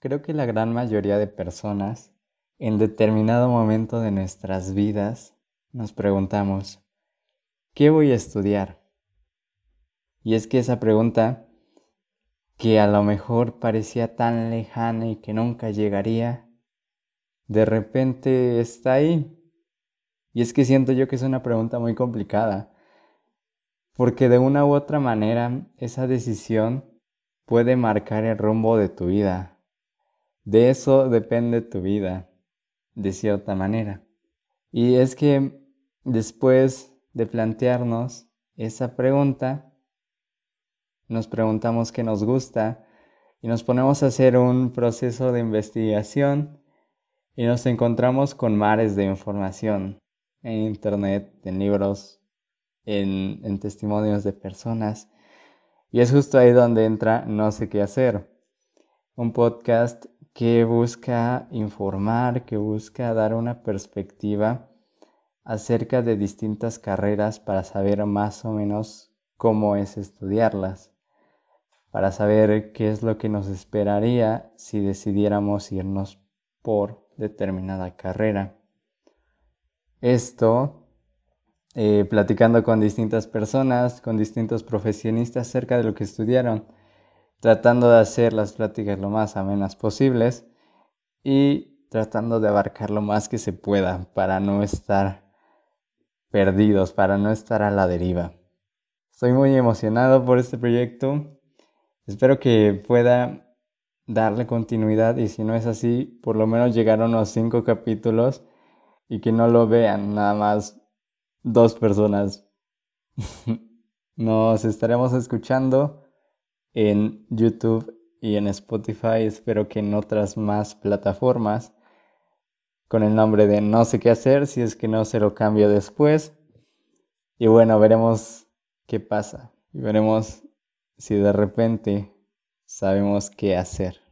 Creo que la gran mayoría de personas en determinado momento de nuestras vidas nos preguntamos, ¿qué voy a estudiar? Y es que esa pregunta, que a lo mejor parecía tan lejana y que nunca llegaría, de repente está ahí. Y es que siento yo que es una pregunta muy complicada, porque de una u otra manera esa decisión puede marcar el rumbo de tu vida de eso depende tu vida, de cierta manera. Y es que después de plantearnos esa pregunta, nos preguntamos qué nos gusta y nos ponemos a hacer un proceso de investigación y nos encontramos con mares de información en internet, en libros, en, testimonios de personas. Y es justo ahí donde entra No sé qué hacer, un podcast que busca informar, que busca dar una perspectiva acerca de distintas carreras para saber más o menos cómo es estudiarlas, para saber qué es lo que nos esperaría si decidiéramos irnos por determinada carrera. Esto, eh, platicando con distintas personas, con distintos profesionistas acerca de lo que estudiaron, tratando de hacer las pláticas lo más amenas posibles y tratando de abarcar lo más que se pueda para no estar perdidos, para no estar a la deriva. Estoy muy emocionado por este proyecto. Espero que pueda darle continuidad y si no es así, por lo menos llegar a unos cinco capítulos y que no lo vean nada más dos personas. Nos estaremos escuchando en YouTube y en Spotify, espero que en otras más plataformas, con el nombre de No sé qué hacer, si es que no se lo cambio después. Y bueno, veremos qué pasa y veremos si de repente sabemos qué hacer.